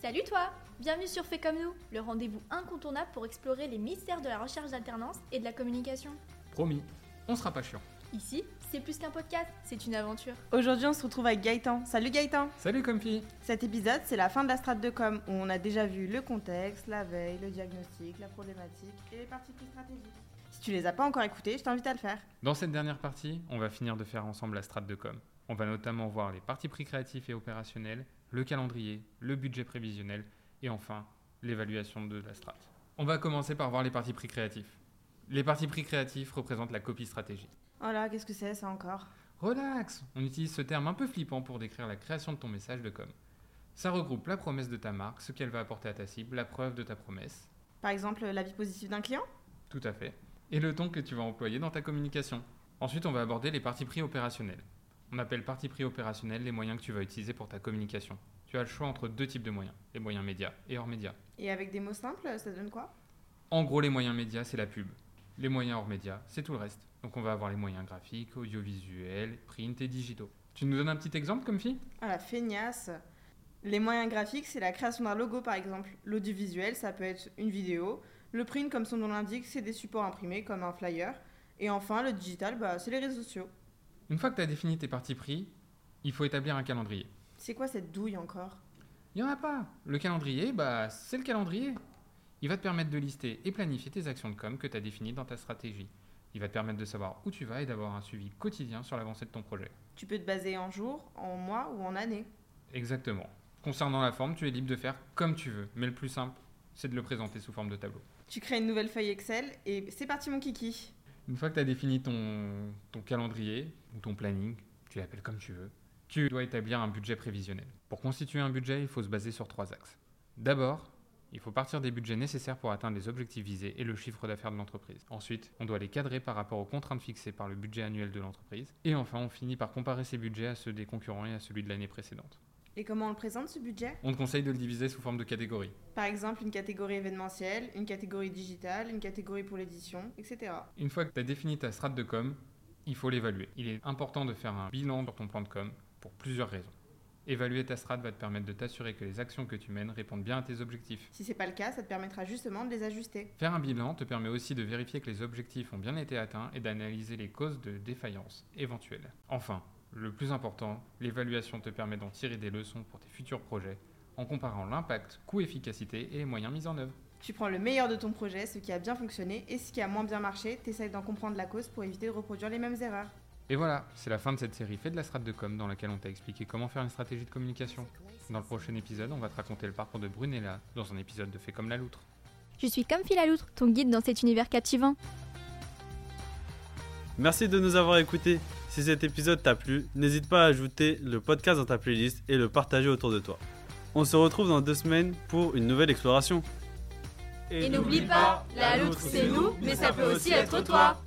Salut toi Bienvenue sur Fais comme nous, le rendez-vous incontournable pour explorer les mystères de la recherche d'alternance et de la communication. Promis, on sera pas chiant. Ici, c'est plus qu'un podcast, c'est une aventure. Aujourd'hui, on se retrouve avec Gaëtan. Salut Gaëtan Salut Comfy Cet épisode, c'est la fin de la strate de com, où on a déjà vu le contexte, la veille, le diagnostic, la problématique et les parties plus stratégiques. Si tu les as pas encore écoutées, je t'invite à le faire. Dans cette dernière partie, on va finir de faire ensemble la strate de com. On va notamment voir les parties pris créatifs et opérationnels, le calendrier, le budget prévisionnel et enfin l'évaluation de la strate. On va commencer par voir les parties pris créatifs. Les parties pris créatifs représentent la copie stratégique. Oh là, qu'est-ce que c'est ça encore? Relax On utilise ce terme un peu flippant pour décrire la création de ton message de com. Ça regroupe la promesse de ta marque, ce qu'elle va apporter à ta cible, la preuve de ta promesse. Par exemple, l'avis positif d'un client? Tout à fait. Et le ton que tu vas employer dans ta communication. Ensuite, on va aborder les parties pris opérationnelles. On appelle parties pris opérationnelles les moyens que tu vas utiliser pour ta communication. Tu as le choix entre deux types de moyens, les moyens médias et hors médias. Et avec des mots simples, ça donne quoi? En gros, les moyens médias, c'est la pub. Les moyens hors médias, c'est tout le reste. Donc on va avoir les moyens graphiques, audiovisuels, print et digitaux. Tu nous donnes un petit exemple comme fille? Ah la feignasse Les moyens graphiques, c'est la création d'un logo par exemple. L'audiovisuel, ça peut être une vidéo. Le print, comme son nom l'indique, c'est des supports imprimés comme un flyer. Et enfin, le digital, bah, c'est les réseaux sociaux. Une fois que tu as défini tes parties pris, il faut établir un calendrier. C'est quoi cette douille encore? Il n'y en a pas. Le calendrier, bah, c'est le calendrier. Il va te permettre de lister et planifier tes actions de com que tu as définies dans ta stratégie. Il va te permettre de savoir où tu vas et d'avoir un suivi quotidien sur l'avancée de ton projet. Tu peux te baser en jours, en mois ou en années. Exactement. Concernant la forme, tu es libre de faire comme tu veux, mais le plus simple, c'est de le présenter sous forme de tableau. Tu crées une nouvelle feuille Excel et c'est parti mon kiki. Une fois que tu as défini ton, ton calendrier ou ton planning, tu l'appelles comme tu veux, tu dois établir un budget prévisionnel. Pour constituer un budget, il faut se baser sur trois axes. D'abord, il faut partir des budgets nécessaires pour atteindre les objectifs visés et le chiffre d'affaires de l'entreprise. Ensuite, on doit les cadrer par rapport aux contraintes fixées par le budget annuel de l'entreprise. Et enfin, on finit par comparer ces budgets à ceux des concurrents et à celui de l'année précédente. Et comment on le présente ce budget? On te conseille de le diviser sous forme de catégories. Par exemple, une catégorie événementielle, une catégorie digitale, une catégorie pour l'édition, etc. Une fois que tu as défini ta strate de com, il faut l'évaluer. Il est important de faire un bilan sur ton plan de com pour plusieurs raisons. Évaluer ta strate va te permettre de t'assurer que les actions que tu mènes répondent bien à tes objectifs. Si c'est pas le cas, ça te permettra justement de les ajuster. Faire un bilan te permet aussi de vérifier que les objectifs ont bien été atteints et d'analyser les causes de défaillance éventuelles. Enfin, le plus important, l'évaluation te permet d'en tirer des leçons pour tes futurs projets en comparant l'impact, coût-efficacité et les moyens mis en œuvre. Tu prends le meilleur de ton projet, ce qui a bien fonctionné, et ce qui a moins bien marché, t'essayes d'en comprendre la cause pour éviter de reproduire les mêmes erreurs. Et voilà, c'est la fin de cette série Fait de la strate de com dans laquelle on t'a expliqué comment faire une stratégie de communication. Dans le prochain épisode, on va te raconter le parcours de Brunella dans un épisode de Fait comme la loutre. Je suis comme Phil à loutre, ton guide dans cet univers captivant. Merci de nous avoir écoutés. Si cet épisode t'a plu, n'hésite pas à ajouter le podcast dans ta playlist et le partager autour de toi. On se retrouve dans deux semaines pour une nouvelle exploration. Et n'oublie pas, la loutre c'est nous, mais ça peut aussi être toi.